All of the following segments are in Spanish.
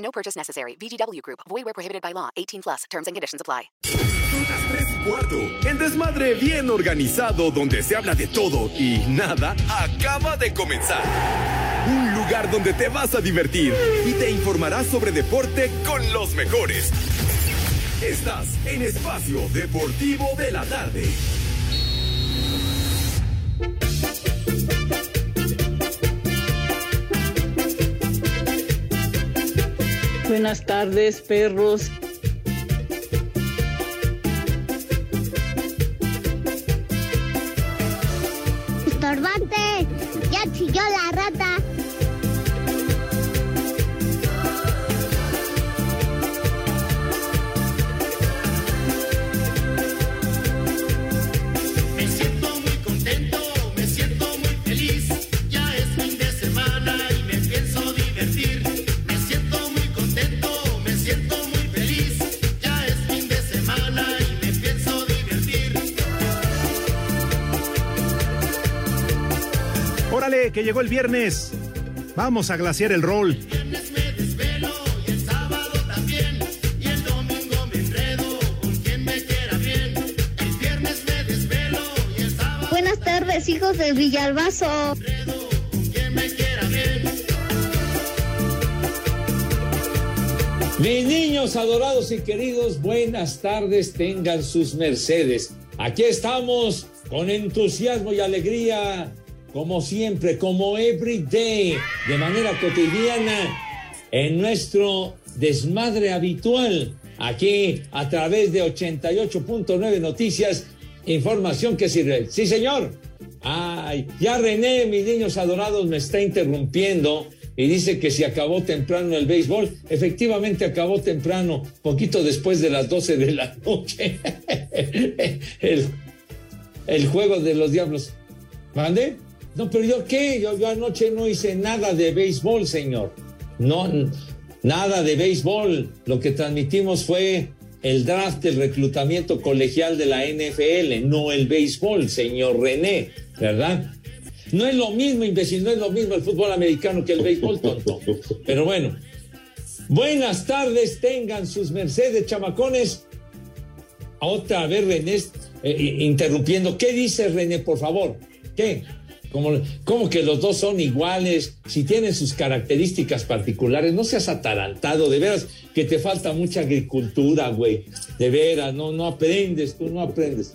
No purchase necessary. VGW Group. Void where prohibited by law. 18 plus. Terms and conditions apply. Tres desmadre bien organizado donde se habla de todo y nada acaba de comenzar. Un lugar donde te vas a divertir y te informarás sobre deporte con los mejores. Estás en Espacio Deportivo de la Tarde. Buenas tardes, perros. Estorbante, ya chilló la rata. Que llegó el viernes. Vamos a glaciar el rol. Buenas tardes, hijos de Villalbazo. Mis niños adorados y queridos, buenas tardes, tengan sus mercedes. Aquí estamos con entusiasmo y alegría, como siempre, como every day, de manera cotidiana, en nuestro desmadre habitual, aquí a través de 88.9 Noticias, información que sirve. Sí, señor. Ay, ya René, mis niños adorados, me está interrumpiendo y dice que si acabó temprano el béisbol, efectivamente acabó temprano, poquito después de las 12 de la noche. el, el juego de los diablos. ¿Mande? No, pero yo qué, yo, anoche no hice nada de béisbol, señor. No, nada de béisbol. Lo que transmitimos fue el draft, el reclutamiento colegial de la NFL, no el béisbol, señor René, ¿verdad? No es lo mismo, imbécil, no es lo mismo el fútbol americano que el béisbol, tonto. Pero bueno, buenas tardes, tengan sus mercedes, chamacones. Otra vez René eh, interrumpiendo. ¿Qué dice René, por favor? ¿Qué? ¿Cómo, cómo que los dos son iguales? Si tienen sus características particulares, no seas atarantado, de veras que te falta mucha agricultura, güey. De veras, no, no aprendes, tú no aprendes.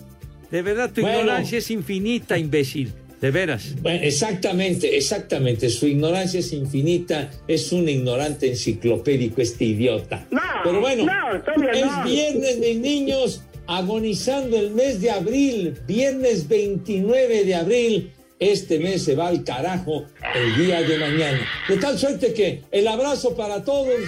De verdad, tu Bueno. ignorancia es infinita, imbécil. De veras. Bueno, exactamente, exactamente. Su ignorancia es infinita. Es un ignorante enciclopédico este idiota. Pero bueno, es viernes, mis niños, agonizando el mes de abril, viernes 29 de abril. Este mes se va al carajo el día de mañana. De tal suerte que el abrazo para todos,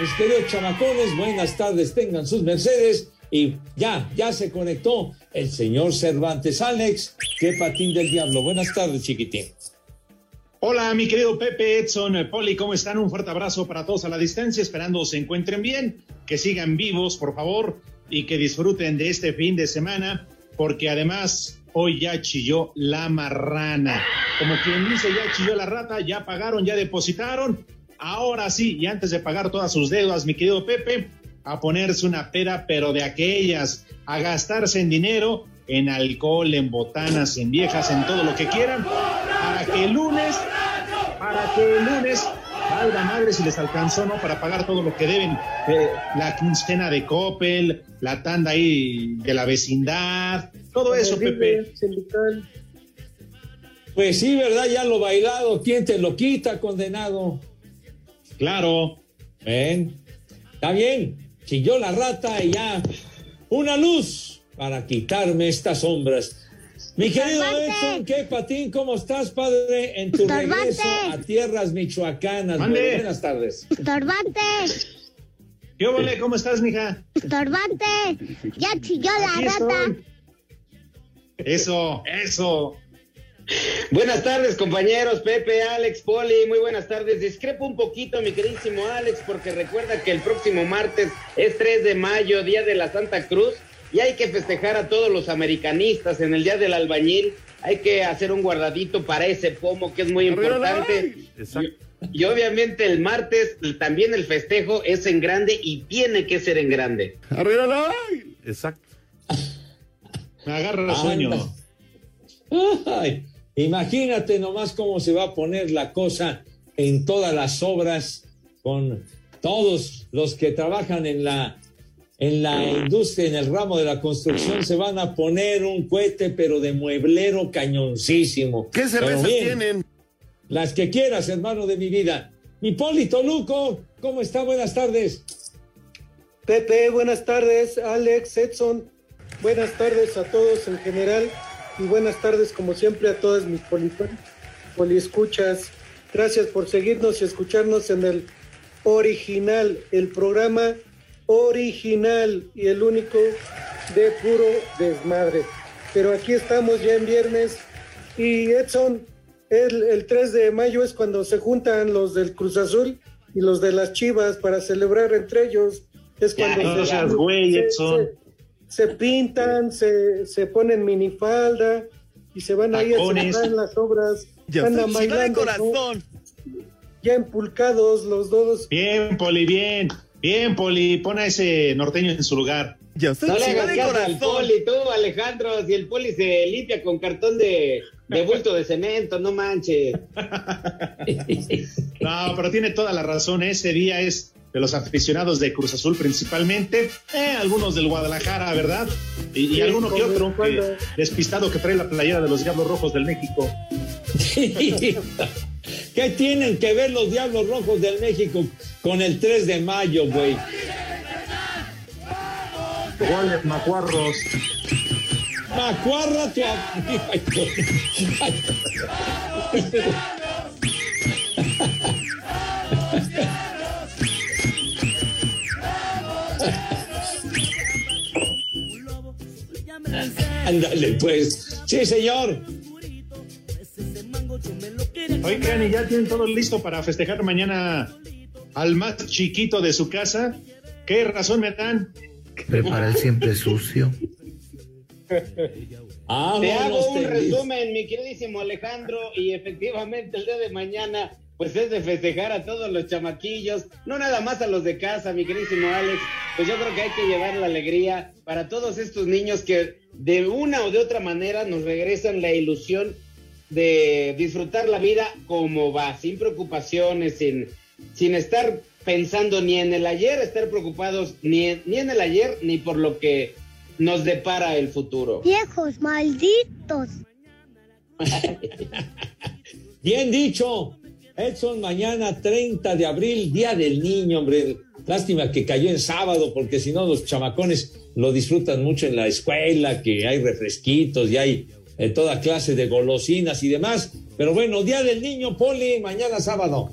mis queridos chamacones, buenas tardes, tengan sus mercedes. Y ya, ya se conectó el señor Cervantes Alex, qué patín del diablo. Buenas tardes, chiquitín. Hola, mi querido Pepe, Edson, eh, Poli, ¿cómo están? Un fuerte abrazo para todos a la distancia, esperando se encuentren bien, que sigan vivos, por favor, y que disfruten de este fin de semana, porque además hoy ya chilló la marrana. Como quien dice, ya chilló la rata, ya pagaron, ya depositaron. Ahora sí, y antes de pagar todas sus deudas, mi querido Pepe, a ponerse una peda, pero de aquellas, a gastarse en dinero, en alcohol, en botanas, en viejas, en todo lo que quieran, para que el lunes, para que el lunes valga madre si les alcanzó, ¿no? Para pagar todo lo que deben, eh, la quincena de Coppel, la tanda ahí de la vecindad, todo eso, Pepe. Pues sí, ¿verdad? Ya lo bailado. ¿Quién te lo quita, condenado? Claro. Ven. Está bien. Chilló la rata y ya. Una luz para quitarme estas sombras. Mi querido. Edson, ¿qué patín? ¿Cómo estás, padre? En tu Estorbante. regreso a tierras michoacanas. Muy buenas tardes. Estorbante, ¿Qué ole? ¿Cómo estás, mija? estorbante. Ya chilló la Aquí rata. estoy. Eso, eso. Buenas tardes, compañeros. Pepe, Alex, Poli, muy buenas tardes. Discrepo un poquito, mi queridísimo Alex, porque recuerda que el próximo martes es 3 de mayo, Día de la Santa Cruz, y hay que festejar a todos los americanistas en el Día del Albañil. Hay que hacer un guardadito para ese pomo que es muy importante. Exacto. Y, y obviamente el martes también el festejo es en grande y tiene que ser en grande. Exacto. Me agarra el sueño. Ay, imagínate nomás cómo se va a poner la cosa en todas las obras con todos los que trabajan en la en la industria, en el ramo de la construcción, se van a poner un cohete, pero de mueblero cañoncísimo. ¿Qué cervezas bien, tienen? Las que quieras, hermano de mi vida. Mi Polito Luco, ¿cómo está? Buenas tardes. Pepe, buenas tardes. Alex, Edson, buenas tardes a todos en general y buenas tardes como siempre a todas mis poli, poliescuchas. Gracias por seguirnos y escucharnos en el original, el programa original y el único de puro desmadre. Pero aquí estamos ya en viernes y Edson, el, el 3 de mayo es cuando se juntan los del Cruz Azul y los de las Chivas para celebrar entre ellos. Es Ya, cuando no seas güey, se- Edson. se, se pintan, se, se ponen minifalda y se van ahí a celebrar las obras. Ya ya empulcados los dos. Bien, Poli, bien. Bien, Poli. Pon a ese norteño en su lugar. Ya estoy No le hagas de caso al poli, tú, Alejandro, si el poli se limpia con cartón de, de bulto de cemento, no manches. No, pero tiene toda la razón. Ese día es de los aficionados de Cruz Azul principalmente. Eh, algunos del Guadalajara, ¿verdad? Y, alguno que otro que- despistado que trae la playera de los Diablos Rojos del México. ¿Qué tienen que ver los Diablos Rojos del México con el 3 de mayo, güey? Iguales macuarros. Macuarra tu Ándale, pues. Sí, señor. Oigan, y ya tienen todo listo para festejar mañana al más chiquito de su casa. ¿Qué razón me dan? Prepara el siempre sucio. Ah, Te hago un resumen, mi queridísimo Alejandro, y efectivamente el día de mañana, pues es de festejar a todos los chamaquillos, no nada más a los de casa, mi queridísimo Alex, pues yo creo que hay que llevar la alegría para todos estos niños que de una o de otra manera nos regresan la ilusión de disfrutar la vida como va, sin preocupaciones, sin, sin estar pensando ni en el ayer, estar preocupados ni en, ni en el ayer, ni por lo que nos depara el futuro. Viejos malditos. Bien dicho. Edson, mañana 30 de abril, Día del Niño, hombre. Lástima que cayó en sábado, porque si no los chamacones lo disfrutan mucho en la escuela, que hay refresquitos y hay eh, toda clase de golosinas y demás. Pero bueno, Día del Niño, Poli, mañana sábado.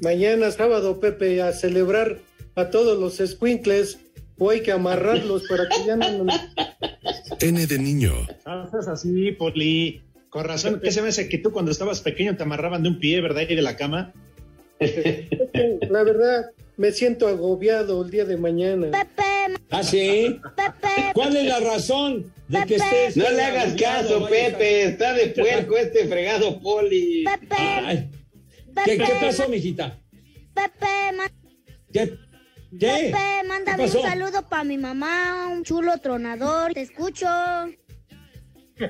Mañana sábado, Pepe, a celebrar a todos los squinkles o hay que amarrarlos para que ya no... N de niño. Ah, es así, Poli. Con razón, ¿qué se me hace que tú cuando estabas pequeño te amarraban de un pie, ¿verdad? Y de la cama. La verdad, me siento agobiado el día de mañana. Pepe, ¿Ah, sí? Pepe, ¿Cuál es la razón de que estés... No le hagas caso, Pepe. Está de puerco este fregado poli. Pepe, Ay, ¿Qué, qué pasó, mijita? Pepe, ma- ¿Qué? ¿Qué? Pepe, mándame un saludo para mi mamá, un chulo tronador. Te escucho.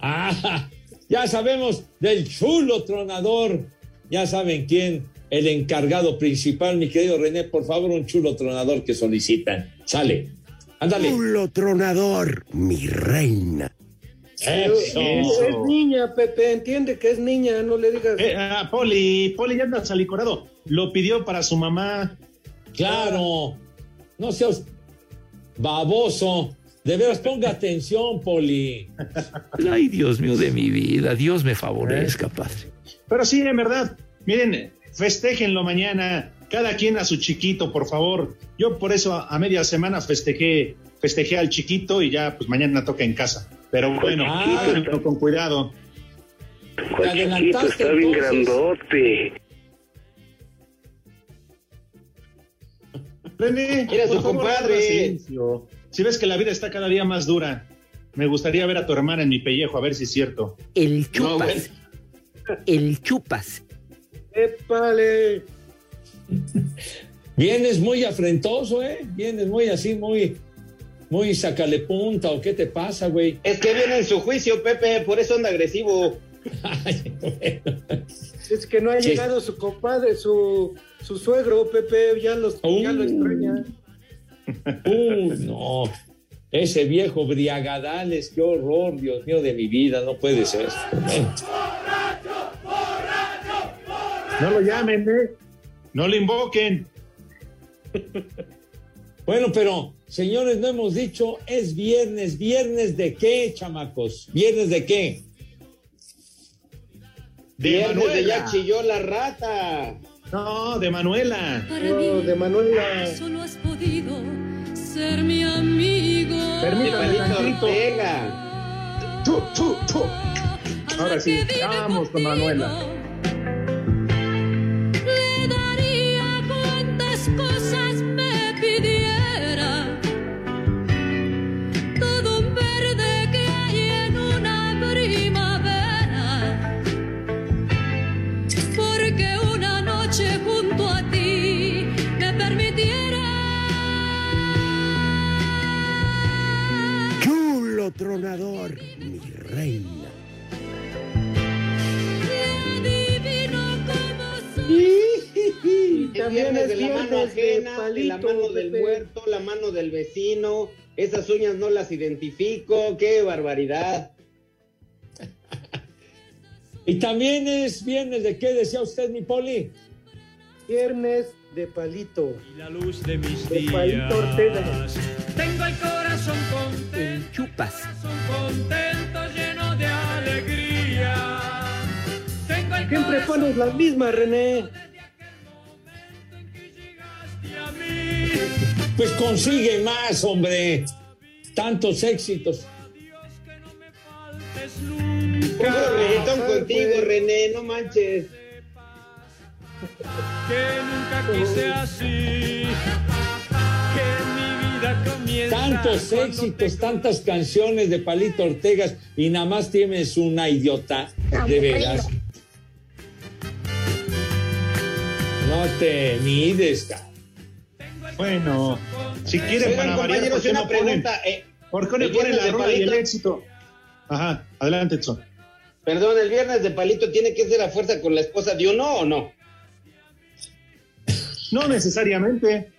Ah, ya sabemos del chulo tronador. Ya saben quién, el encargado principal, mi querido René, por favor, un chulo tronador que solicitan. Sale. Ándale. Chulo tronador, mi reina. Eso. Es niña, Pepe, entiende que es niña, no le digas. Eh, ah, Poli, Poli ya anda salicorado. Lo pidió para su mamá. Claro. No seas baboso. De veras, ponga atención, Poli. Ay, Dios mío de mi vida, Dios me favorezca, padre. Pero sí, en verdad, miren, festejenlo mañana, cada quien a su chiquito, por favor. Yo por eso a, a media semana festejé, festejé al chiquito y ya pues mañana toca en casa. Pero bueno, Ah. háganlo con cuidado. Te adelantaste, entonces. grandote. René, Era su por favor, compadre. Si ves que la vida está cada día más dura, me gustaría ver a tu hermana en mi pellejo, a ver si es cierto. El No, chupas. el chupas. ¡Épale! Vienes muy afrentoso, ¿eh? Vienes muy así, muy, muy sacale punta, ¿o qué te pasa, güey? Es que viene en su juicio, Pepe, por eso anda agresivo. Ay, bueno. Es que no ha Sí. llegado su compadre, su, su suegro, Pepe, ya, los, ya lo Uh. extraña. Uy, no. Ese viejo briagadales, qué horror, Dios mío, de mi vida, no puede ser. Bueno, No lo llamen, ¿eh? No lo invoquen. Bueno, pero, señores, no hemos dicho, es viernes. ¿Viernes de qué, chamacos? ¿Viernes de qué? De Viernes de Manuela. ya chilló la rata. No, de Manuela. No, de Manuela. Solo has podido ser mi amigo. De Permítame. Ortega. Tú, tú, tú. Ahora sí, vamos con Manuela. Chulo tronador, mi reina. Y Es también viernes es de la mano viernes de ajena, de palito, la mano del Pepe. muerto, la mano del vecino. Esas uñas no las identifico. ¡Qué barbaridad! Y también es viernes de qué decía usted, mi Poli. Viernes de palito. La luz de mis De Palito Ortega. días. Tengo el corazón contento, El chupas. lleno de alegría. Siempre pones las mismas, René. a mí. Pues consigue más, hombre. Tantos éxitos. Pongo reggaetón contigo. René, no manches. que nunca quise así. Tantos éxitos, tantas canciones de Palito Ortegas y nada más tienes una idiota. De veras. No te mides, Bueno, si quieren Oigan, para variar, ¿por qué una no ponen, pregunta. eh, ¿por qué no el ponen viernes la rola y el éxito? Ajá, adelante, Edson. Perdón, ¿el viernes de palito tiene que ser a fuerza con la esposa de uno o no? No necesariamente.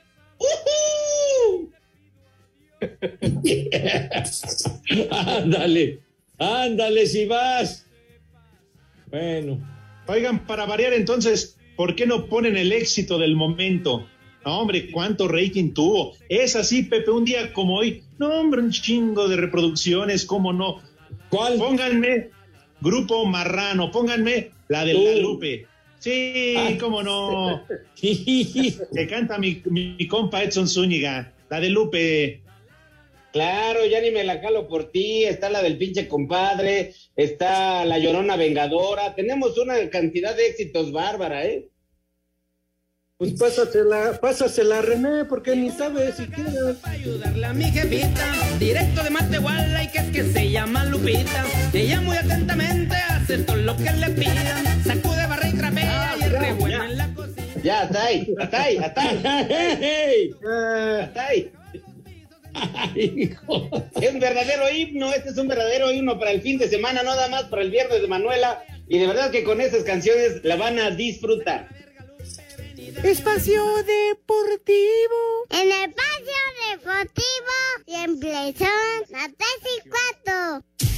Ándale, ándale si vas. Bueno, Oigan, para variar entonces, ¿por qué no ponen el éxito del momento? No, hombre, cuánto rating tuvo. Es así, Pepe, un día como hoy. No, hombre, un chingo de reproducciones, ¿cómo no? ¿cuál? Pónganme Grupo Marrano, pónganme la de La Uh. Lupe. Sí, Ah. cómo no. Que canta mi, mi, mi compa Edson Zúñiga, la de Lupe. Claro, ya ni me la jalo por ti. Está la del pinche compadre, está la llorona vengadora. Tenemos una cantidad de éxitos bárbara, ¿eh? Pues pásasela, pásasela, René, porque ni sabe siquiera. ayudarle a mi jefita, directo de Matehuala y que es que se llama Lupita. Ella muy atentamente hace todo lo que le pidan, sacude, barra y trapea y es re buena en la cocina. Ya, hasta ahí, hasta ahí, hasta ahí, ¡Hey! hasta ahí. Ay, hijo. Es un verdadero himno, este es un verdadero himno para el fin de semana, no nada más para el viernes de Manuela. Y de verdad que con esas canciones la van a disfrutar. Espacio Deportivo. En el espacio deportivo siempre son las tres y cuatro.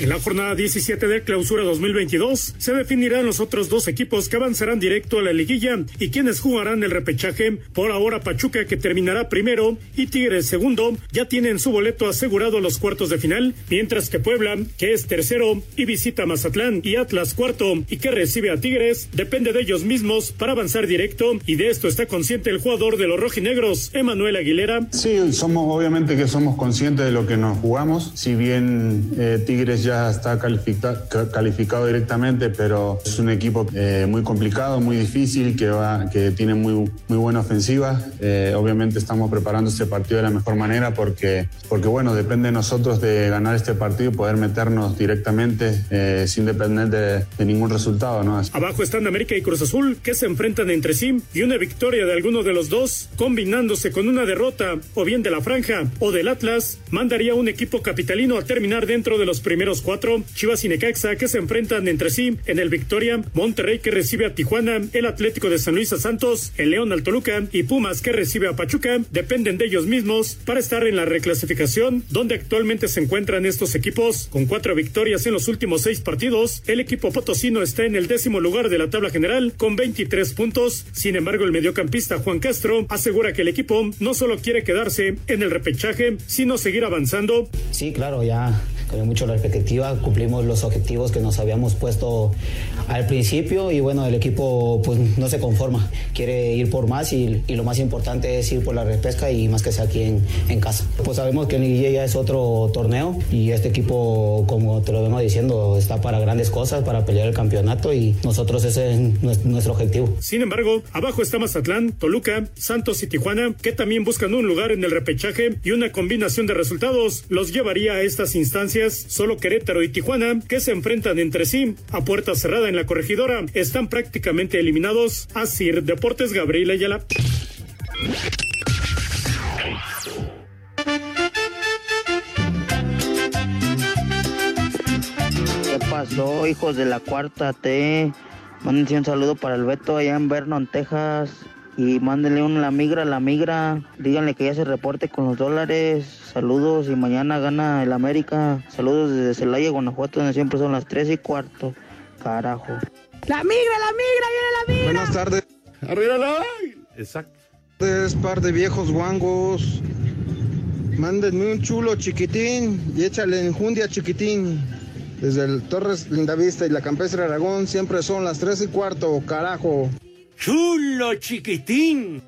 En la jornada 17 de clausura 2022 se definirán los otros dos equipos que avanzarán directo a la liguilla y quienes jugarán el repechaje. Por ahora Pachuca que terminará primero y Tigres segundo ya tienen su boleto asegurado a los cuartos de final, mientras que Puebla, que es tercero y visita Mazatlán y Atlas cuarto y que recibe a Tigres, depende de ellos mismos para avanzar directo y de esto está consciente el jugador de los rojinegros, Emanuel Aguilera. Sí, somos obviamente que somos conscientes de lo que nos jugamos, si bien eh, Tigres ya está califica- ca- calificado directamente, pero es un equipo eh, muy complicado, muy difícil, que, va, que tiene muy, muy buena ofensiva. Eh, obviamente estamos preparando este partido de la mejor manera porque, porque bueno, depende de nosotros de ganar este partido y poder meternos directamente eh, sin depender de, de ningún resultado. Abajo están América y Cruz Azul, que se enfrentan entre sí, y una victoria de alguno de los dos, combinándose con una derrota, o bien de la Franja o del Atlas, mandaría un equipo capitalino a terminar dentro de los primeros cuatro. Chivas y Necaxa, que se enfrentan entre sí en el Victoria, Monterrey, que recibe a Tijuana, el Atlético de San Luis a Santos, el León al Toluca y Pumas, que recibe a Pachuca, dependen de ellos mismos para estar en la reclasificación, donde actualmente se encuentran estos equipos. Con cuatro victorias en los últimos seis partidos, el equipo potosino está en el décimo lugar de la tabla general con 23 puntos. Sin embargo, el mediocampista Juan Castro asegura que el equipo no solo quiere quedarse en el repechaje, sino seguir avanzando. Sí, claro, ya con mucho la expectativa, cumplimos los objetivos que nos habíamos puesto al principio y bueno, el equipo pues no se conforma, quiere ir por más y, lo más importante es ir por la repesca y más que sea aquí en, en casa. Pues sabemos que el Liguilla ya es otro torneo y este equipo, como te lo vengo diciendo, está para grandes cosas, para pelear el campeonato y nosotros ese es nues- nuestro objetivo. Sin embargo, abajo está Mazatlán, Toluca, Santos y Tijuana, que también buscan un lugar en el repechaje y una combinación de resultados los llevaría a estas instancias. Solo Querétaro y Tijuana, que se enfrentan entre sí a puerta cerrada en la corregidora, están prácticamente eliminados. Así, Deportes Gabriel Ayala. ¿Qué pasó, hijos de la cuarta T? Mándense un saludo para el Beto allá en Vernon, Texas. Y mándenle un la migra, la migra. Díganle que ya se reporte con los dólares. Saludos y mañana gana el América. Saludos desde Celaya, Guanajuato, donde siempre son las 3 y cuarto. Carajo. La migra, la migra, viene la migra. Buenas tardes. Arriba la Exacto. Es par de viejos guangos. Mándenme un chulo chiquitín y échale enjundia chiquitín. Desde el Torres Lindavista y la Campestre Aragón siempre son las 3 y cuarto, carajo. Chulo chiquitín.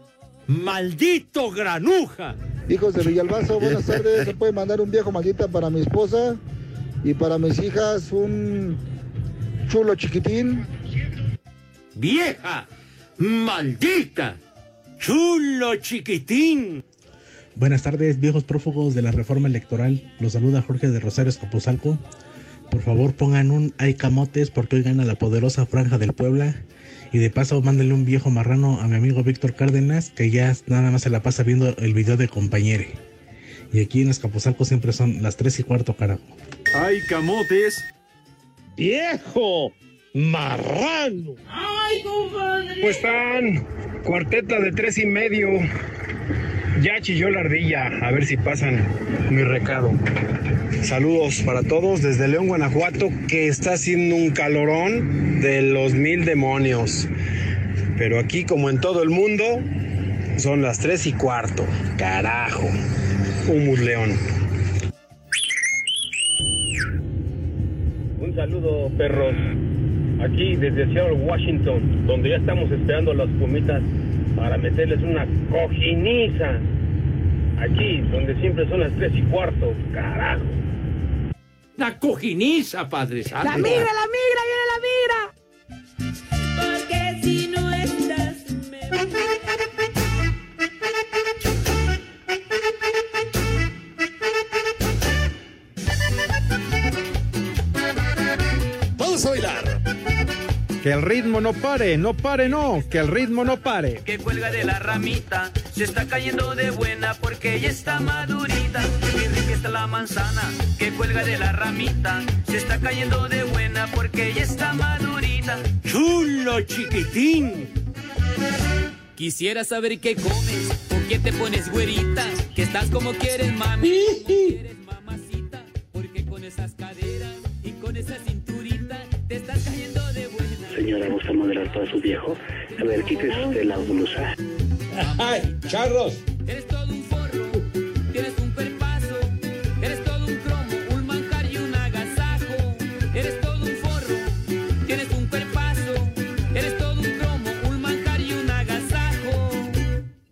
Maldito granuja. Hijos de Villalbazo, buenas tardes. Se puede mandar un viejo maldita para mi esposa y para mis hijas un chulo chiquitín. Vieja. Maldita. Chulo chiquitín. Buenas tardes, viejos prófugos de la reforma electoral. Los saluda Jorge de Rosario Escapuzalco. Por favor, pongan un hay camotes porque hoy gana la poderosa franja del Puebla. Y de paso, mándenle un viejo marrano a mi amigo Víctor Cárdenas, que ya nada más se la pasa viendo el video de compañere. Y aquí en Escapuzalco siempre son las 3 y cuarto, carajo. ¡Ay, camotes! ¡Viejo! ¡Marrano! ¡Ay, compadre! ¿Cómo están? Cuarteta de tres y medio. Ya chilló la ardilla. A ver si pasan mi recado. Saludos para todos desde León, Guanajuato, que está haciendo un calorón de los mil demonios. Pero aquí, como en todo el mundo, son las tres y cuarto. Carajo. Humus León. Un saludo, perros. Aquí desde Seattle, Washington, donde ya estamos esperando las pumitas para meterles una cojiniza. Aquí, donde siempre son las tres y cuarto. Carajo. Una cojiniza, Padre Santo. La migra, la migra, viene la migra. Porque si no estás, me Vamos a bailar. Que el ritmo no pare, no pare, no, que el ritmo no pare. que cuelga de la ramita se está cayendo de buena porque ya está madurita. Qué rica está la manzana que cuelga de la ramita se está cayendo de buena porque ya está madurita. Chulo chiquitín. Quisiera saber qué comes, con qué te pones güerita, que estás como quieres mami, como quieres mamacita, porque con esas caderas y Señora, ¿gusta moderar para su viejo? A ver, quítese usted la blusa. ¡Ay, charros! Eres todo un forro, tienes un perpaso, eres todo un cromo, un manjar y un agasajo. Eres todo un forro, tienes un perpaso, eres todo un cromo, un manjar y un agasajo.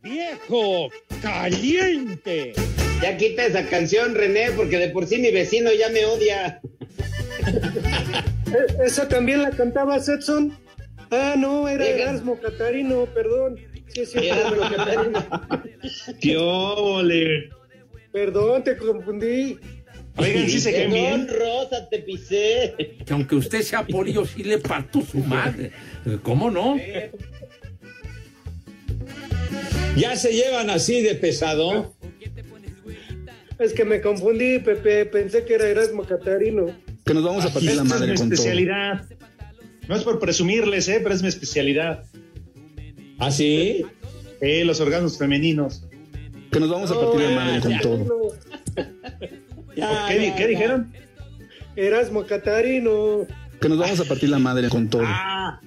¡Viejo caliente! Ya quita esa canción, René, porque de por sí mi vecino ya me odia. Eh, ¿Esa también la cantaba Setson? Ah, no, era. Erasmo Catarino, perdón. Sí, sí, Erasmo Catarino. ¡Qué óvole! Perdón, te confundí. Oigan, sí se bien. Rosa, te pisé. Que aunque usted sea polio, sí le parto su madre. ¿Cómo no? ¿Ya se llevan así de pesado? Es que me confundí, Pepe. Pensé que era Erasmo Catarino. Que nos vamos a partir la Esta es madre mi con todo. especialidad. No es por presumirles, ¿eh? pero es mi especialidad. ¿Ah, sí? Eh, los órganos femeninos. Que nos vamos a partir la madre con todo. Ya, ¿Qué, di- ya, qué ya. dijeron? Erasmo Catarino. Que nos vamos a partir la madre con todo. Ah,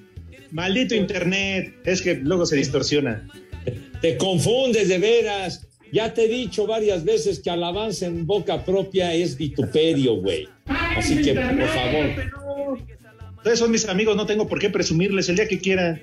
maldito internet. Es que luego se distorsiona. Te confundes de veras. Ya te he dicho varias veces que alabanza en boca propia es vituperio, güey. Así que, por favor. Ustedes son mis amigos, no tengo por qué presumirles el día que quieran.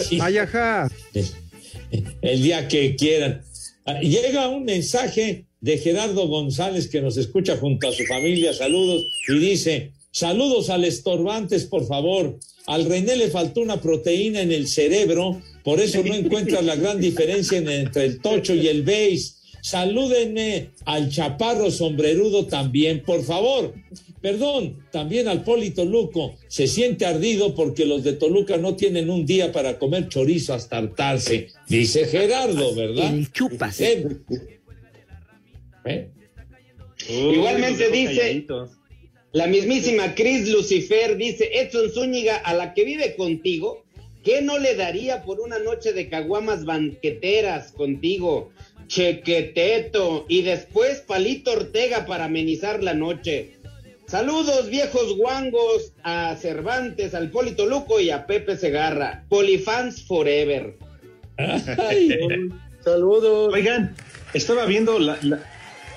Sí. Ay, ajá. el día que quieran. Ah, Llega un mensaje de Gerardo González que nos escucha junto a su familia. Saludos. Y dice: Saludos al estorbantes, por favor. Al René le faltó una proteína en el cerebro, por eso no encuentra la gran diferencia en- entre el tocho y el beige. Salúdenme al chaparro sombrerudo también, por favor. Perdón, también al Poli Toluco. Se siente ardido porque los de Toluca no tienen un día para comer chorizo hasta hartarse. Dice Gerardo, ¿verdad? El chupas. Eh, ¿eh? Igualmente dice- calladitos. La mismísima Cris Lucifer dice, Edson Zúñiga, a la que vive contigo, ¿qué no le daría por una noche de caguamas banqueteras contigo? Chequeteto. Y después Palito Ortega para amenizar la noche. Saludos, viejos guangos, a Cervantes, al Polito Luco y a Pepe Segarra. Polifans Forever. Ay, Saludos. Oigan, estaba viendo la- la-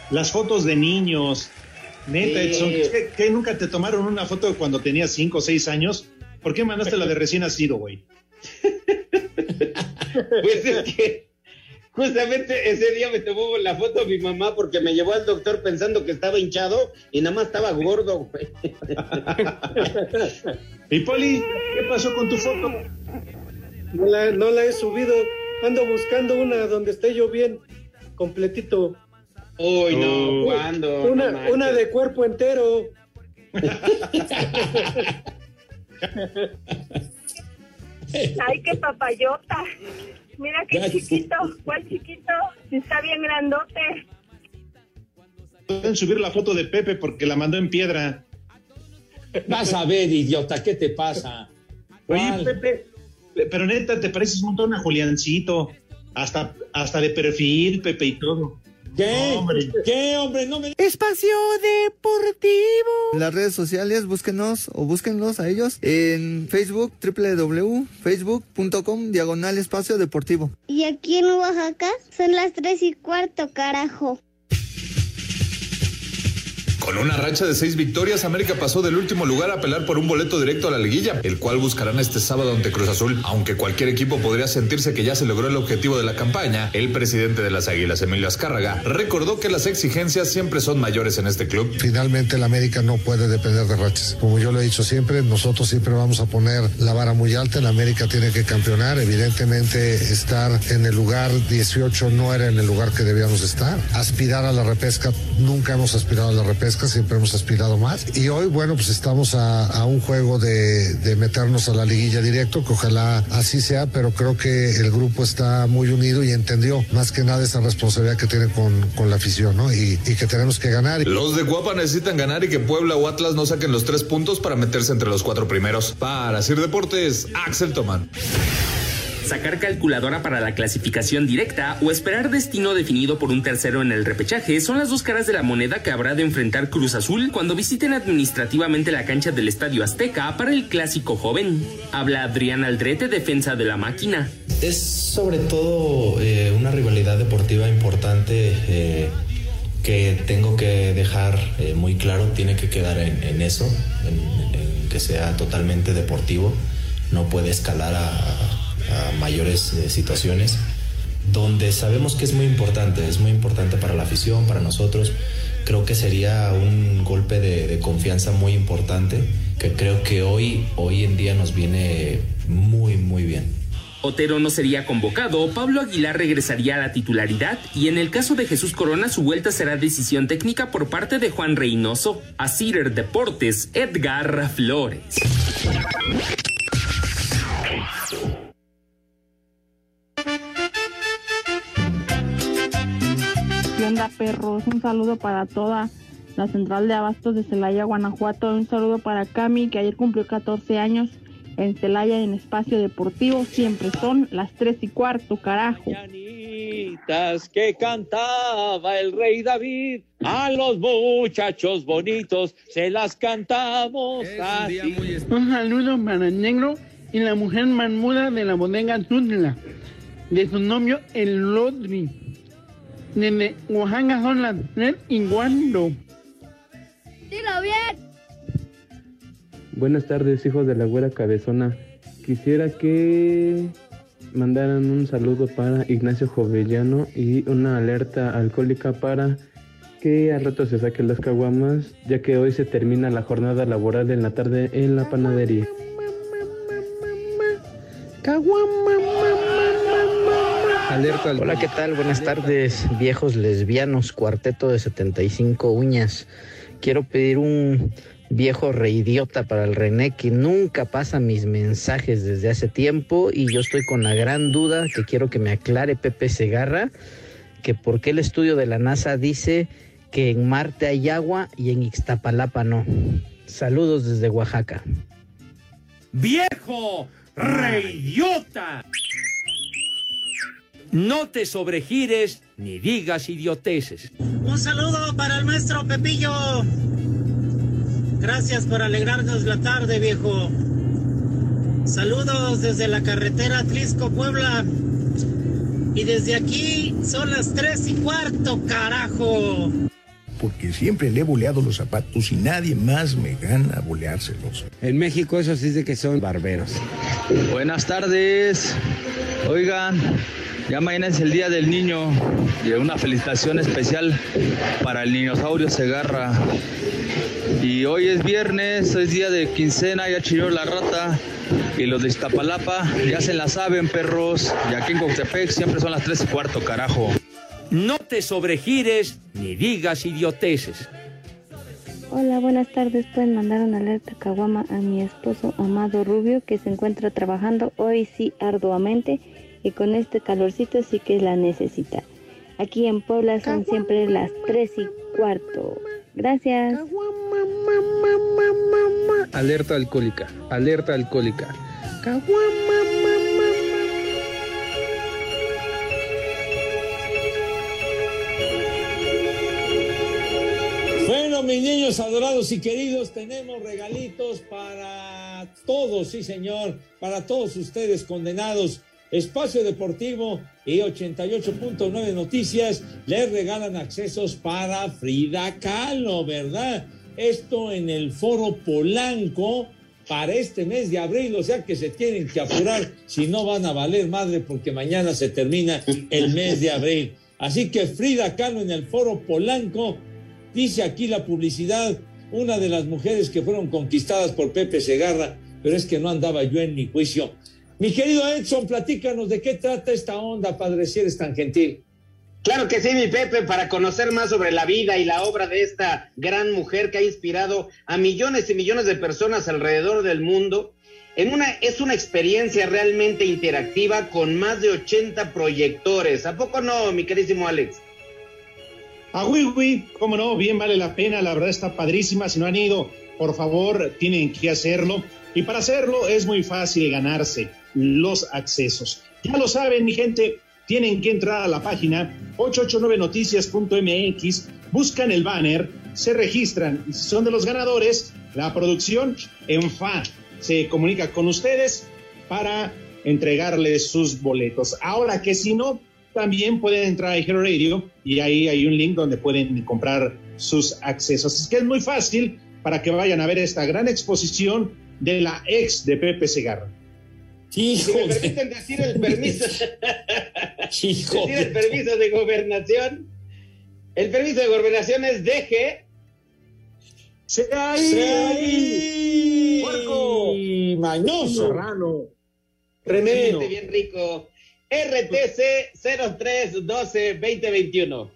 las fotos de niños. Neta, Sí. Edson, ¿qué, qué nunca te tomaron una foto cuando tenías 5 o 6 años? ¿Por qué mandaste la de recién nacido, güey? Pues es que justamente ese día me tomó la foto mi mamá porque me llevó al doctor pensando que estaba hinchado y nada más estaba gordo, güey. Y Poli, ¿qué pasó con tu foto? No la, no la he subido. Ando buscando una donde esté yo bien, completito. Uy, no, ¿cuándo? Una, No una de cuerpo entero. Ay, qué papayota. Mira qué chiquito. ¿Cuál chiquito? Está bien grandote. Pueden subir la foto de Pepe porque la mandó en piedra. Vas a ver, idiota, ¿qué te pasa? Oye. Pepe, pero neta, te pareces un montón a Juliancito. Hasta, hasta de perfil, Pepe y todo. ¿Qué? Hombre. ¿Qué, hombre? No me... Espacio Deportivo. En las redes sociales, búsquenos o búsquenlos a ellos en Facebook, www.facebook.com, diagonal espacio deportivo. Y aquí en Oaxaca son las tres y cuarto, carajo. Con una racha de seis victorias, América pasó del último lugar a pelear por un boleto directo a la liguilla, el cual buscarán este sábado ante Cruz Azul. Aunque cualquier equipo podría sentirse que ya se logró el objetivo de la campaña, el presidente de las Águilas, Emilio Azcárraga, recordó que las exigencias siempre son mayores en este club. Finalmente el América no puede depender de rachas. Como yo lo he dicho siempre, nosotros siempre vamos a poner la vara muy alta. El América tiene que campeonar. Evidentemente estar en el lugar 18 no era en el lugar que debíamos estar. Aspirar a la repesca, nunca hemos aspirado a la repesca, siempre hemos aspirado más. Y hoy, bueno, pues estamos a, un juego de, de meternos a la liguilla directo, que ojalá así sea, pero creo que el grupo está muy unido y entendió más que nada esa responsabilidad que tiene con, con la afición, ¿no? Y, y que tenemos que ganar. Los de Guapa necesitan ganar y que Puebla o Atlas no saquen los tres puntos para meterse entre los cuatro primeros. Para Sir Deportes, Axel Tomán. Sacar calculadora para la clasificación directa o esperar destino definido por un tercero en el repechaje son las dos caras de la moneda que habrá de enfrentar Cruz Azul cuando visiten administrativamente la cancha del Estadio Azteca para el clásico joven. Habla Adrián Aldrete, defensa de la máquina. Es sobre todo eh, una rivalidad deportiva importante eh, que tengo que dejar eh, muy claro, tiene que quedar en, eso, en que sea totalmente deportivo, no puede escalar a, a mayores eh, situaciones, donde sabemos que es muy importante, es muy importante para la afición, para nosotros, creo que sería un golpe de, confianza muy importante, que creo que hoy, hoy en día nos viene muy, muy bien. Otero no sería convocado, Pablo Aguilar regresaría a la titularidad y en el caso de Jesús Corona su vuelta será decisión técnica por parte de Juan Reynoso. A Cider Deportes, Edgar Flores. Un saludo para toda la central de abastos de Celaya, Guanajuato. Un saludo para Cami, que ayer cumplió 14 años en Celaya en espacio deportivo. Siempre son las 3 y cuarto, carajo. que cantaba el rey David. A los muchachos bonitos se las cantamos así. Un saludo para el negro y la mujer manmuda de la bodega Tuzla, de su novio el Lodri. Desde Oaxaca son las tres y cuando. Dilo bien. Buenas tardes, hijos de la güera cabezona. Quisiera que mandaran un saludo para Ignacio Jovellano y una alerta alcohólica para que al rato se saquen las caguamas, ya que hoy se termina la jornada laboral en la tarde en la panadería. Alerta Hola, ¿qué tal? Buenas tardes, viejos lesbianos, cuarteto de 75 uñas. Quiero pedir un viejo reidiota para el René que nunca pasa mis mensajes desde hace tiempo y yo estoy con la gran duda que quiero que me aclare Pepe Segarra que por qué el estudio de la NASA dice que en Marte hay agua y en Ixtapalapa no. Saludos desde Oaxaca. ¡Viejo reidiota! No te sobregires ni digas idioteces. Un saludo para el maestro Pepillo. Gracias por alegrarnos la tarde, viejo. Saludos desde la carretera Tlisco, Puebla. Y desde aquí son las tres y cuarto, carajo. Porque siempre le he boleado los zapatos y nadie más me gana boleárselos. En México eso sí de que son barberos. Buenas tardes. Oigan, ya mañana es el Día del Niño y una felicitación especial para el dinosaurio Segarra. Y hoy es viernes, es día de quincena, ya chilló la rata. Y los de Iztapalapa ya se la saben, perros. Y aquí en Coctepec siempre son las tres y cuarto, carajo. No te sobregires ni digas idioteces. Hola, buenas tardes. Pueden mandar una alerta caguama a mi esposo Amado Rubio, que se encuentra trabajando hoy sí arduamente y con este calorcito sí que la necesita. Aquí en Puebla son siempre las tres y cuarto. Gracias. Alerta alcohólica, alerta alcohólica. Bueno, mis niños adorados y queridos, tenemos regalitos para todos, sí señor, para todos ustedes condenados. Espacio Deportivo y 88.9 Noticias les regalan accesos para Frida Kahlo, ¿verdad? Esto en el Foro Polanco para este mes de abril, o sea que se tienen que apurar, si no van a valer madre porque mañana se termina el mes de abril. Así que Frida Kahlo en el Foro Polanco, dice aquí la publicidad, una de las mujeres que fueron conquistadas por Pepe Segarra, pero es que no andaba yo en mi juicio. Mi querido Edson, platícanos de qué trata esta onda, padre, si eres tan gentil. Claro que sí, mi Pepe, para conocer más sobre la vida y la obra de esta gran mujer que ha inspirado a millones y millones de personas alrededor del mundo. En una, es una experiencia realmente interactiva con más de 80 proyectores. ¿A poco no, mi querísimo Alex? Ah, oui, oui, cómo no, bien vale la pena, la verdad está padrísima. Si no han ido, por favor, tienen que hacerlo. Y para hacerlo es muy fácil ganarse los accesos. Ya lo saben, mi gente, tienen que entrar a la página 889noticias.mx, buscan el banner, se registran y si son de los ganadores, la producción en FA se comunica con ustedes para entregarles sus boletos. Ahora que si no, también pueden entrar a Hero Radio y ahí hay un link donde pueden comprar sus accesos. Es que es muy fácil para que vayan a ver esta gran exposición de la ex de Pepe Segarra. Si me permiten decir el permiso, Hijo decir el permiso de gobernación, el permiso de gobernación es DG. ¡Se ahí! ¡Puerco! Mañoso. Serrano. Chino. bien rico. RTC 0312 2021.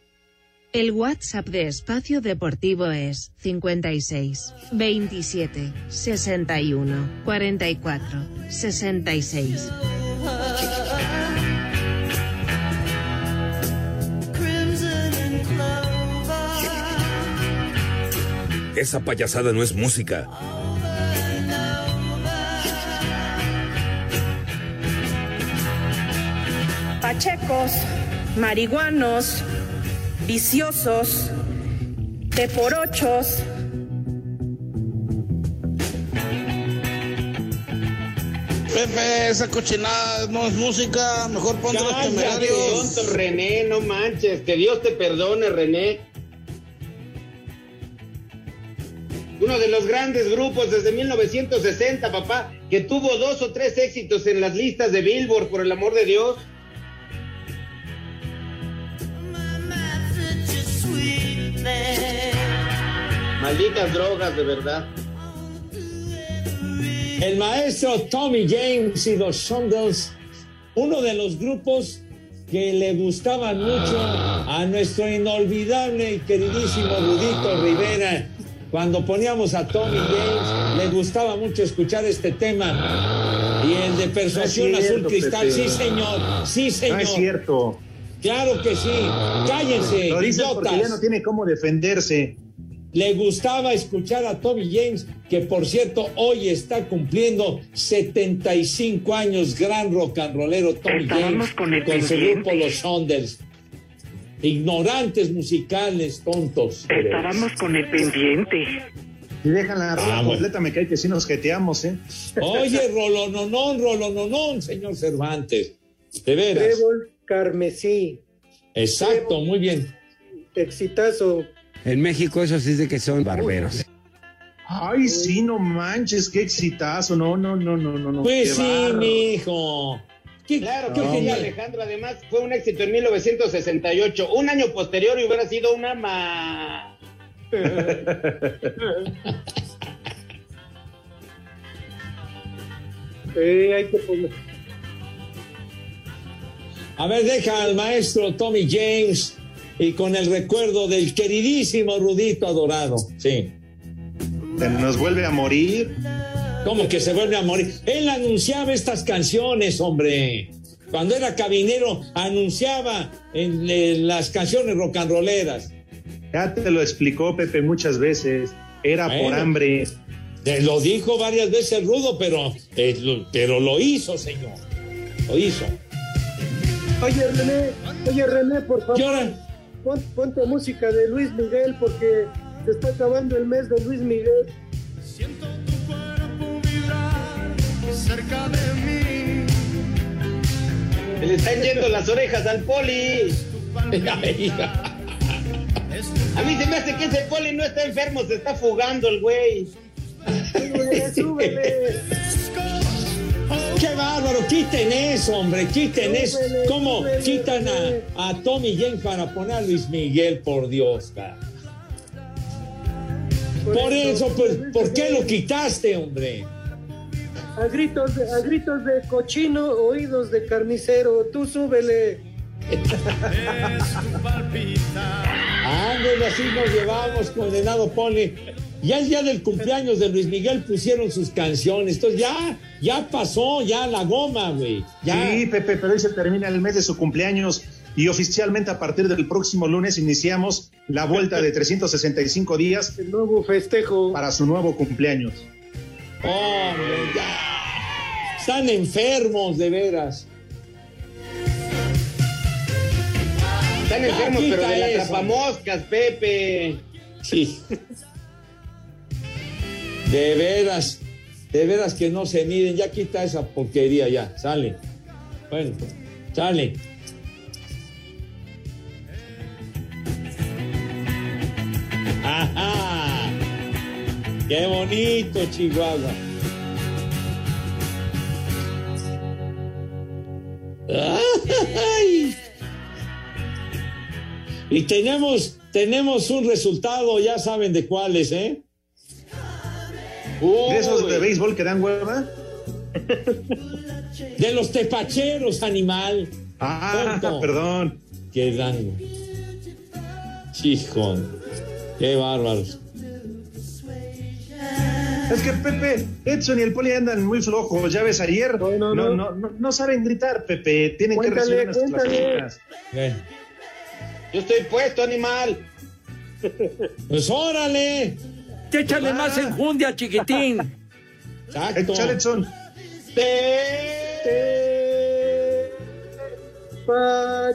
El WhatsApp de Espacio Deportivo es 56 27 61 44 66. Esa payasada no es música. Pachecos, marihuanos, viciosos, teporochos. Pepe, esa cochinada no es música, mejor ponte los temerarios. tonto, René, no manches. Que Dios te perdone, René. Uno de los grandes grupos desde 1960, papá, que tuvo dos o tres éxitos en las listas de Billboard, por el amor de Dios. Malditas drogas, de verdad. El maestro Tommy James y los Shondells, uno de los grupos que le gustaban mucho a nuestro inolvidable y queridísimo Rudito Rivera. Cuando poníamos a Tommy James, le gustaba mucho escuchar este tema. Y el de Persuasión No es Azul Cristal, Pepe. sí señor, sí señor. No es cierto. Claro que sí. Cállense, Lo dicen porque ya no tiene cómo defenderse. Le gustaba escuchar a Tommy James, que por cierto hoy está cumpliendo 75 años, gran rock and rollero Tommy Estábamos James, con el su pendiente. grupo Los Shondells. Ignorantes musicales, tontos. Estábamos con el pendiente. Si dejan la Ah, bueno. completa, me cae que sí nos jeteamos, ¿eh? Oye, rolononón, rolononón, señor Cervantes. De veras. Trébol carmesí. Exacto, muy bien. Exitazo. En México eso sí es de que son barberos. Ay, sí, no manches, qué exitazo. No, no, no, no, no. no. Pues qué sí, mijo. ¿Qué, Claro qué que sí, genial. Alejandro. Además, fue un éxito en 1968. Un año posterior y hubiera sido una ma. Eh, hay que poner. A ver, deja al maestro Tommy James y con el recuerdo del queridísimo Rudito adorado. Sí. Se Nos vuelve a morir. ¿Cómo que se vuelve a morir? Él anunciaba estas canciones, hombre. Cuando era cabinero, anunciaba en, las canciones rock and rolleras. Ya te lo explicó Pepe muchas veces. Era por hambre. Lo dijo varias veces Rudo, pero, eh, lo, pero lo hizo, señor. Lo hizo. Oye, René, oye, René, por favor. ¿Qué hora? Pon- ponte música de Luis Miguel porque se está acabando el mes de Luis Miguel. cerca de mí. Se le están yendo las orejas al poli. A mí se me hace que ese poli no está enfermo, se está fugando el güey. Súbele, súbele. ¡Qué bárbaro! Quiten eso, hombre, quiten eso. ¿Cómo súbele, quitan a, a Tommy James para poner a Luis Miguel, por Dios, cara? Por eso, pues, ¿por qué lo quitaste, hombre? A gritos, de, a gritos de cochino, oídos de carnicero. Tú súbele. Ándale, así nos llevamos, condenado Poli. Ya el día del cumpleaños de Luis Miguel pusieron sus canciones. Entonces ya, ya pasó, ya la goma, güey. Ya. Sí, Pepe, pero hoy se termina el mes de su cumpleaños y oficialmente a partir del próximo lunes iniciamos la vuelta de 365 días El nuevo festejo. para su nuevo cumpleaños. Hombre, ya. Están enfermos, de veras. Están enfermos, pero de la eso. trapamoscas, Pepe. Sí. De veras, de veras que no se miden. Ya quita esa porquería, ya, sale. Bueno, sale. ¡Ajá! ¡Qué bonito, Chihuahua! ¡Ay! Y tenemos, tenemos un resultado, ya saben de cuáles, ¿eh? ¿De esos de béisbol que dan hueva? De los tepacheros, animal. Ah, Tonto. perdón. Que dan. Chijón. Qué bárbaros. Es que Pepe, Edson y el Poli andan muy flojos. Ya ves ayer. No, no, no. no, no, no saben gritar, Pepe. Tienen que recibir nuestras cuéntale. Yo estoy puesto, animal. Pues órale. Échale más enjundia, chiquitín. Exacto. Échale, Edson.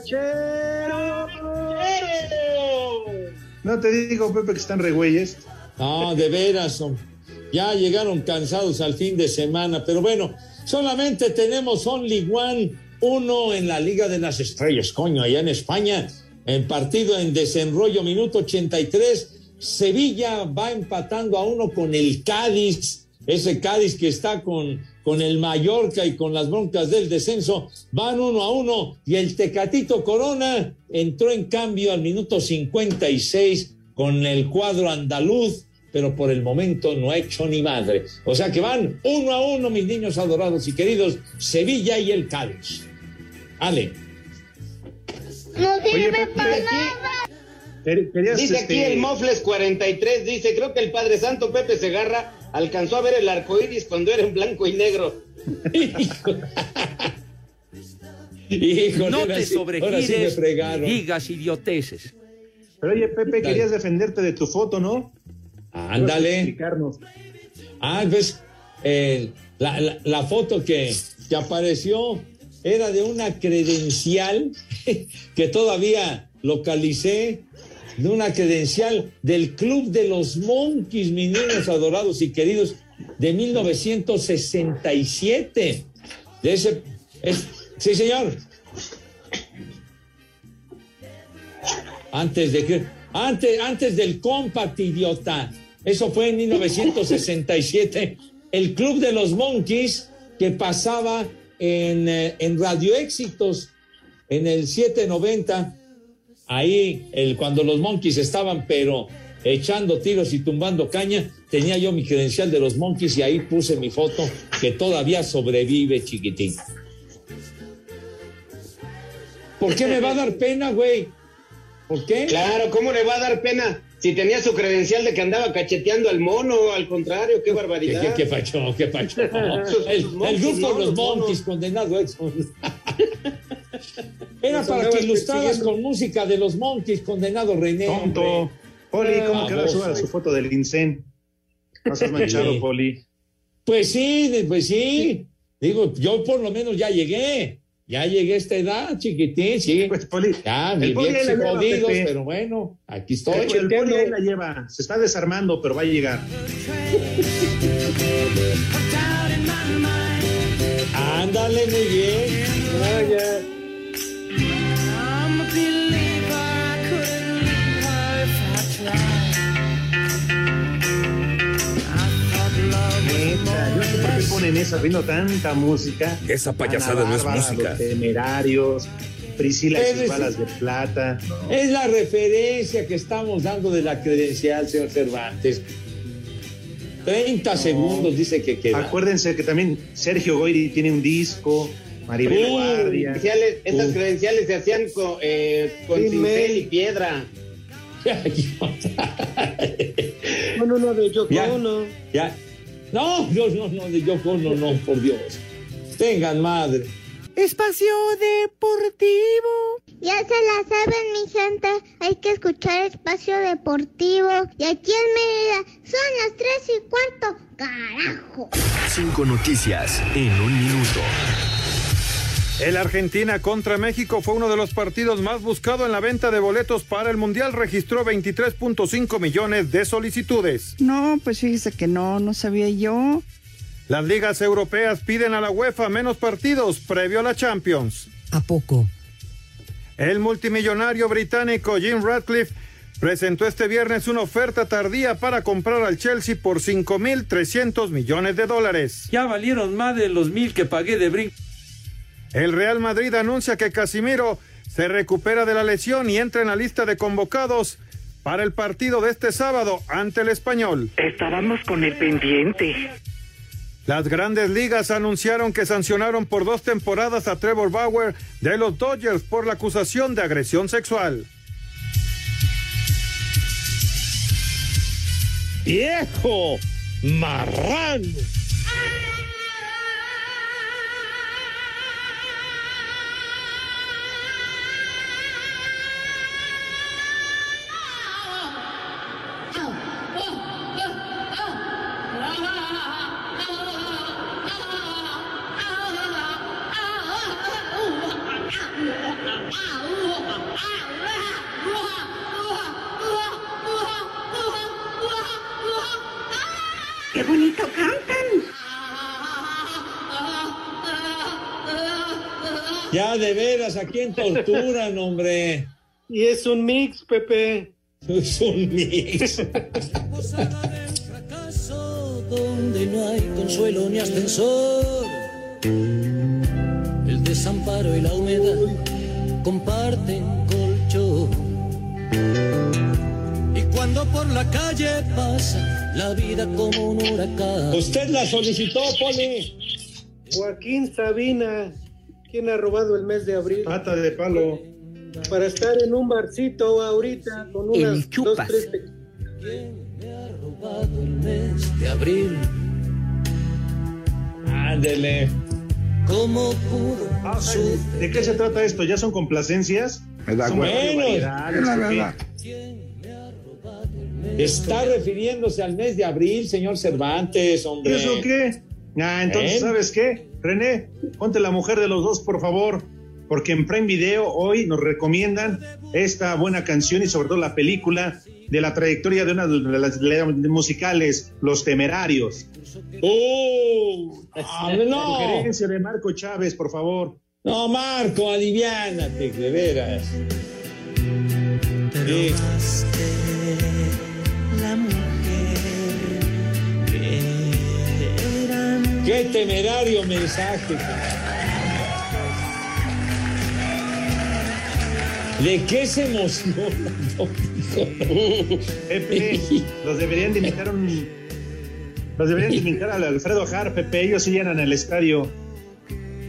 Pachero. No te digo, Pepe, que están re güeyes. No, de veras, son- ya llegaron cansados al fin de semana, pero bueno, solamente tenemos Only One, uno en la Liga de las Estrellas, coño, allá en España, en partido en desenrollo, minuto 83, Sevilla va empatando a uno con el Cádiz, ese Cádiz que está con, con el Mallorca y con las broncas del descenso, van uno a uno y el Tecatito Corona entró en cambio al minuto 56 con el cuadro andaluz, pero por el momento no ha hecho ni madre. O sea que van uno a uno, mis niños adorados y queridos, Sevilla y el Cádiz. Ale. No sirve para nada. Querías, Dice aquí este, el Mofles 43, dice, creo que el Padre Santo Pepe Segarra alcanzó a ver el arco iris cuando era en blanco y negro. Híjole, No te sí- sí sobregires y digas idioteces. Pero oye, Pepe, Dale. querías defenderte de tu foto, ¿no? Ándale. Ah, pues eh, la, la- la foto que, que apareció era de una credencial que todavía localicé, de una credencial del Club de los Monkeys, mis niños adorados y queridos, de 1967. De ese, es- sí, señor. Antes de que, antes, antes del Compact, idiota. Eso fue en 1967. El Club de los Monkeys que pasaba en, eh, en Radio Éxitos en el 790. Ahí, el, cuando los Monkeys estaban, pero echando tiros y tumbando caña, tenía yo mi credencial de los Monkeys y ahí puse mi foto que todavía sobrevive, chiquitín. ¿Por qué me va a dar pena, güey? ¿Por qué? Claro, ¿cómo le va a dar pena? Si tenía su credencial de que andaba cacheteando al mono, al contrario, qué ¿Qué, barbaridad. qué, qué pacho, qué pacho? El, el grupo ¿no? de los monkeys, condenado Edson. Era para que ilustraras con música de los monkeys, condenado René. Tonto. Poli, ¿cómo Ah, que vos. suba su foto del INSEN? No seas manchado, Sí. Poli. Pues sí, pues sí. Digo, yo por lo menos ya llegué. Ya llegué a esta edad, chiquitín, sí. Pues, Poli, Ya, el mis Poli viejos jodidos, pero bueno, aquí el, estoy. el Poli ahí la lleva. Se está desarmando, pero va a llegar. Ándale, muy bien. Ponen esa, viendo tanta música. Esa payasada Ana no es música. Los temerarios, Priscila y sus balas de plata. Es la referencia que estamos dando de la credencial, señor Cervantes. 30 segundos dice que queda. Acuérdense que también Sergio Goyri tiene un disco, Maribel Uh, Guardia. Estas Uh. credenciales se hacían con, eh, con men. y piedra. Bueno, uno de Yoko Ya. Ono. Ya. No, no, no, no, de Yoko, no, no, por Dios. Tengan madre. Espacio Deportivo. Ya se la saben, mi gente. Hay que escuchar Espacio Deportivo. Y aquí en Mérida son las tres y cuarto. carajo. Cinco noticias en un minuto. El Argentina contra México fue uno de los partidos más buscados en la venta de boletos para el Mundial. Registró 23.5 millones de solicitudes. No, pues fíjese que no, no sabía yo. Las ligas europeas piden a la UEFA menos partidos previo a la Champions. ¿A poco? El multimillonario británico Jim Radcliffe presentó este viernes una oferta tardía para comprar al Chelsea por 5.300 millones de dólares. Ya valieron más de los mil que pagué de brinco. El Real Madrid anuncia que Casimiro se recupera de la lesión y entra en la lista de convocados para el partido de este sábado ante el español. Estábamos con el pendiente. Las grandes ligas anunciaron que sancionaron por dos temporadas a Trevor Bauer de los Dodgers por la acusación de agresión sexual. ¡Viejo! ¡Marrano! Ya de veras, ¿a quién torturan, hombre? Y es un mix, Pepe. Es un mix. donde no hay consuelo ni ascensor. El desamparo y la humedad comparten colchón. Y cuando por la calle pasa la vida como un huracán. Usted la solicitó, Poli. Joaquín Sabina, ¿quién ha robado el mes de abril? Pata de palo. Para estar en un barcito ahorita con unas El dos, tres ¿Quién me ha robado el mes de abril? Ándele. ¿Cómo pudo Ah? ¿De qué se trata esto? ¿Ya son complacencias? Es la verdad. Está refiriéndose al mes de abril, señor Cervantes, ¿Y hombre. eso qué? Ah, entonces, ¿Eh? ¿sabes qué? René, ponte la mujer de los dos, por favor, porque en Prime Video hoy nos recomiendan esta buena canción y sobre todo la película de la trayectoria de una de las musicales, Los Temerarios. ¡Uh! Ah, no. Sugerencia de Marco Chávez, por favor. No, Marco, aliviánate, de veras. Sí. La mujer Qué temerario mensaje. ¿De qué se emociona? Pepe, los deberían de invitar a un- Los deberían de invitar al Alfredo Jar, Pepe, ellos sí llenan el estadio.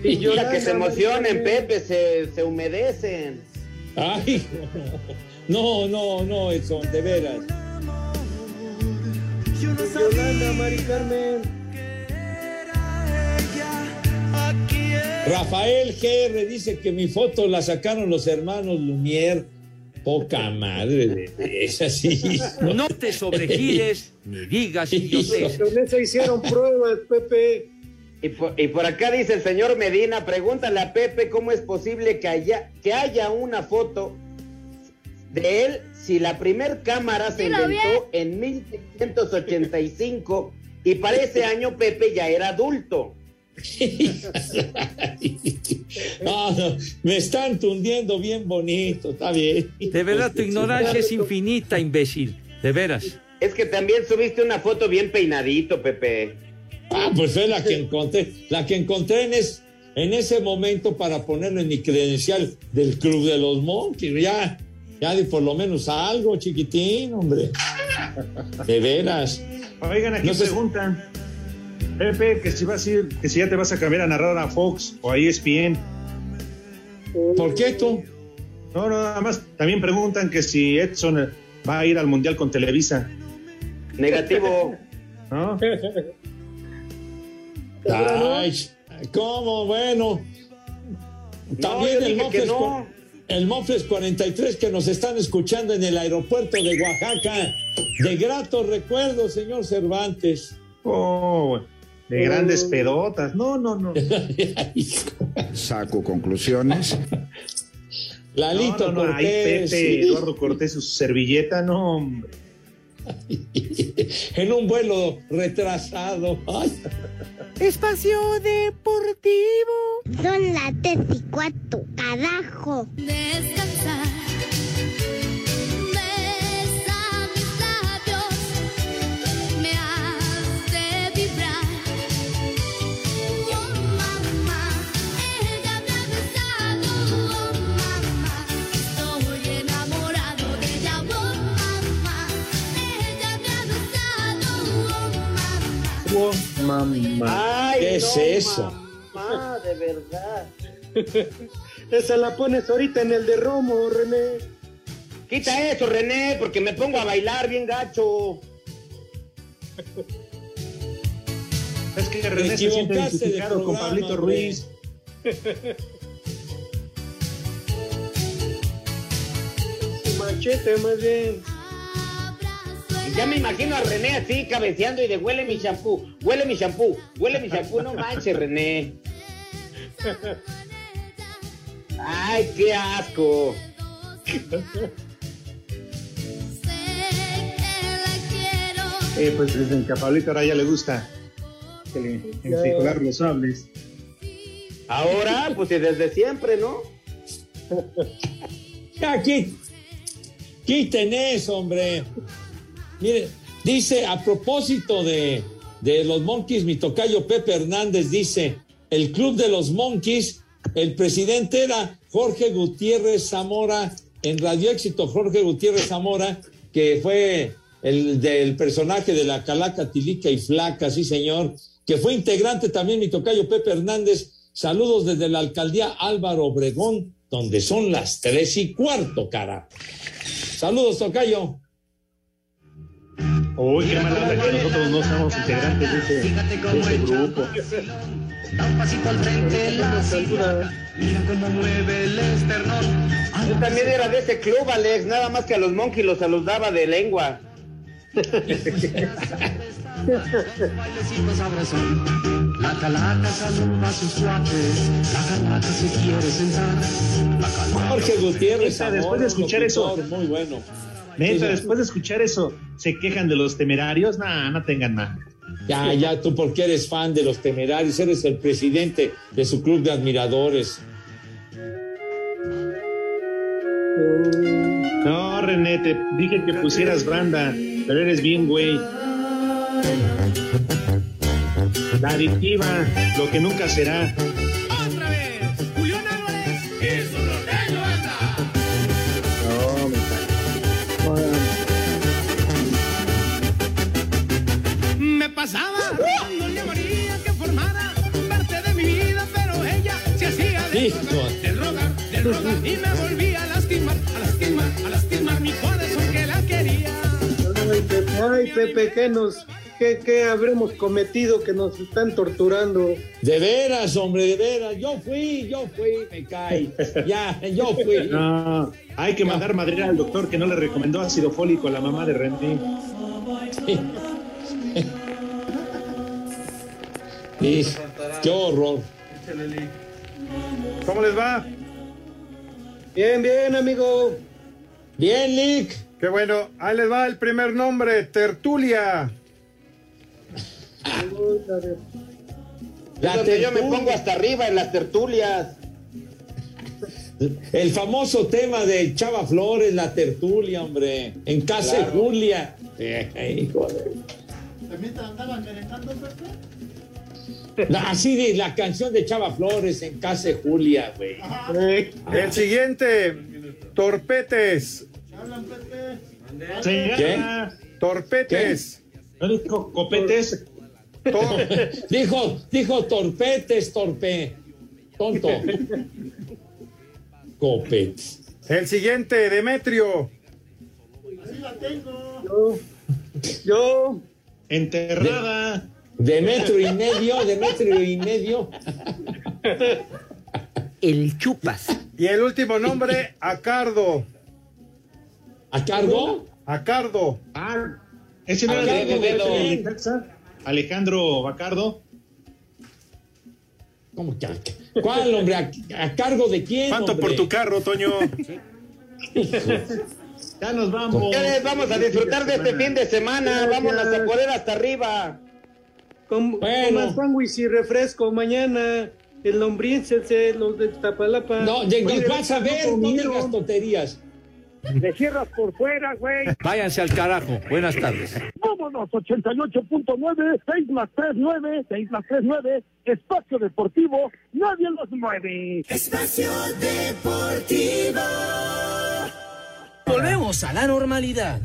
Y yo que se emocionen, Pepe. Pepe, se, se humedecen. Ay, no, no, no, Edson, de veras. Yolanda, Mari Carmen. Rafael GR dice que mi foto la sacaron los hermanos Lumière. Poca madre de esa sí. No te sobregires ni digas idioteces. Con eso hicieron pruebas, Pepe. Y por, y por acá dice el señor Medina, pregúntale a Pepe cómo es posible que haya, que haya una foto de él si la primer cámara se inventó en 1685 y para ese año Pepe ya era adulto. No, no, me están tundiendo bien bonito, está bien. De verdad, tu ignorancia es infinita, imbécil. De veras. Es que también subiste una foto bien peinadito, Pepe. Ah, pues fue la que encontré, la que encontré en, es- en ese momento para ponerlo en mi credencial del Club de los Monkeys. Ya, ya di por lo menos algo, chiquitín, hombre. De veras. Oigan, aquí No sé- preguntan, Pepe, que si vas a ir, que si ya te vas a cambiar a narrar a Fox o a ESPN. ¿Por qué tú? No, no, nada más. También preguntan que si Edson va a ir al Mundial con Televisa. Negativo. ¿No? Ay, ¿cómo? Bueno. También el, Mofles, no. el Mofles 43 que nos están escuchando en el aeropuerto de Oaxaca. De gratos recuerdos, señor Cervantes. Oh, de grandes pedotas. No, no, no. Saco conclusiones. Lalito no, no, no, ahí Cortés. Pepe, sí. Eduardo Cortés, su servilleta, no, hombre. en un vuelo retrasado. Ay. Espacio Deportivo. Son las tres y cuatro, carajo. Descansar. Mamá. ¿Qué es eso? Mamá, de verdad. Esa la pones ahorita en el de Romo, René. Quita eso, René, porque me pongo a bailar bien gacho. Es que René se siente identificado con Pablito hombre. Ruiz. Machete, más bien. Ya me imagino a René así cabeceando y de huele mi shampoo, huele mi shampoo, huele mi shampoo, no manches, René. Ay, qué asco. Eh, pues dicen que a Pablito ahora ya le gusta que le los sables. Ahora, pues y desde siempre, ¿no? Ya, quit- quiten eso, hombre. Mire, dice, a propósito de, de los Monkeys, mi tocayo Pepe Hernández dice, el club de los Monkeys, el presidente era Jorge Gutiérrez Zamora, en Radio Éxito Jorge Gutiérrez Zamora, que fue el del personaje de la Calaca Tilica y Flaca, sí señor, que fue integrante también mi tocayo Pepe Hernández. Saludos desde la alcaldía Álvaro Obregón, donde son las tres y cuarto, cara. Saludos, tocayo. Uy, qué mala onda que nosotros no somos integrantes de ese, de ese grupo. Da un pasito al frente, la cintura. Mira cómo mueve el esternón. Yo también era de ese club, Alex, nada más que a los monkeys los saludaba de lengua. La calaca saluda a sus cuates. La calaca se quiere sentar. Jorge Gutiérrez. Después de escuchar eso, Muy bueno. Neta, después de escuchar eso, ¿se quejan de los temerarios? Nah, no tengan nada. Ya, ya, tú porque eres fan de los temerarios, eres el presidente de su club de admiradores. No, René, te dije que pusieras banda, pero eres bien, güey. La adictiva, lo que nunca será. Me pasaba dándole a María que formara parte de mi vida, pero ella se hacía de rogar, del rogar, del rogar y me volvía a lastimar, a lastimar, a lastimar mi corazón que la quería. Ay, Pepe, ay, Pepe, ¿qué nos, qué, qué habremos cometido que nos están torturando? De veras, hombre, de veras. Yo fui, yo fui, me cae. Ya, yo fui. No, hay que mandar madrina al doctor que no le recomendó ácido fólico a la mamá de René. Sí, qué horror. ¿Cómo les va? Bien, bien, amigo. Bien, Lick. Qué bueno. Ahí les va el primer nombre, Tertulia. Es donde yo me pongo hasta arriba en las tertulias. El famoso tema de Chava Flores, la tertulia, hombre. En casa de. Julia. Eh, hijo de- ¿También te andaban merendando, Pepe? La- así de la canción de Chava Flores en casa de Julia, güey. El siguiente, Torpetes. ¿Qué? Torpetes. ¿No dijo copetes? Tor- Dijo, dijo torpetes, torpe. Tonto. Copet. El siguiente, Demetrio. Ahí la tengo. Yo, yo, Enterrada. De metro y medio, de metro y medio. El chupas. Y el último nombre, Acardo. ¿A cargo? Acardo. Ah, ese no era de de de? Alejandro Bacardo. ¿Cómo que? ¿Cuál, hombre? ¿A, a cargo de quién? ¿Cuánto hombre? por tu carro, Toño? Ya nos vamos. Ya vamos a disfrutar de este fin de semana. Vámonos a poner hasta arriba. Con, Bueno. coman sándwich y refresco mañana. El lombríncense, los de Tapalapa. No, ya- Oye, vas a ver, no digas tonterías. Le cierras por fuera, güey. Váyanse al carajo. Buenas tardes. Vámonos, 88.9, 6 más 3, 9, 6 más 3, 9, espacio deportivo, nadie los mueve. Espacio Deportivo. Volvemos a la normalidad.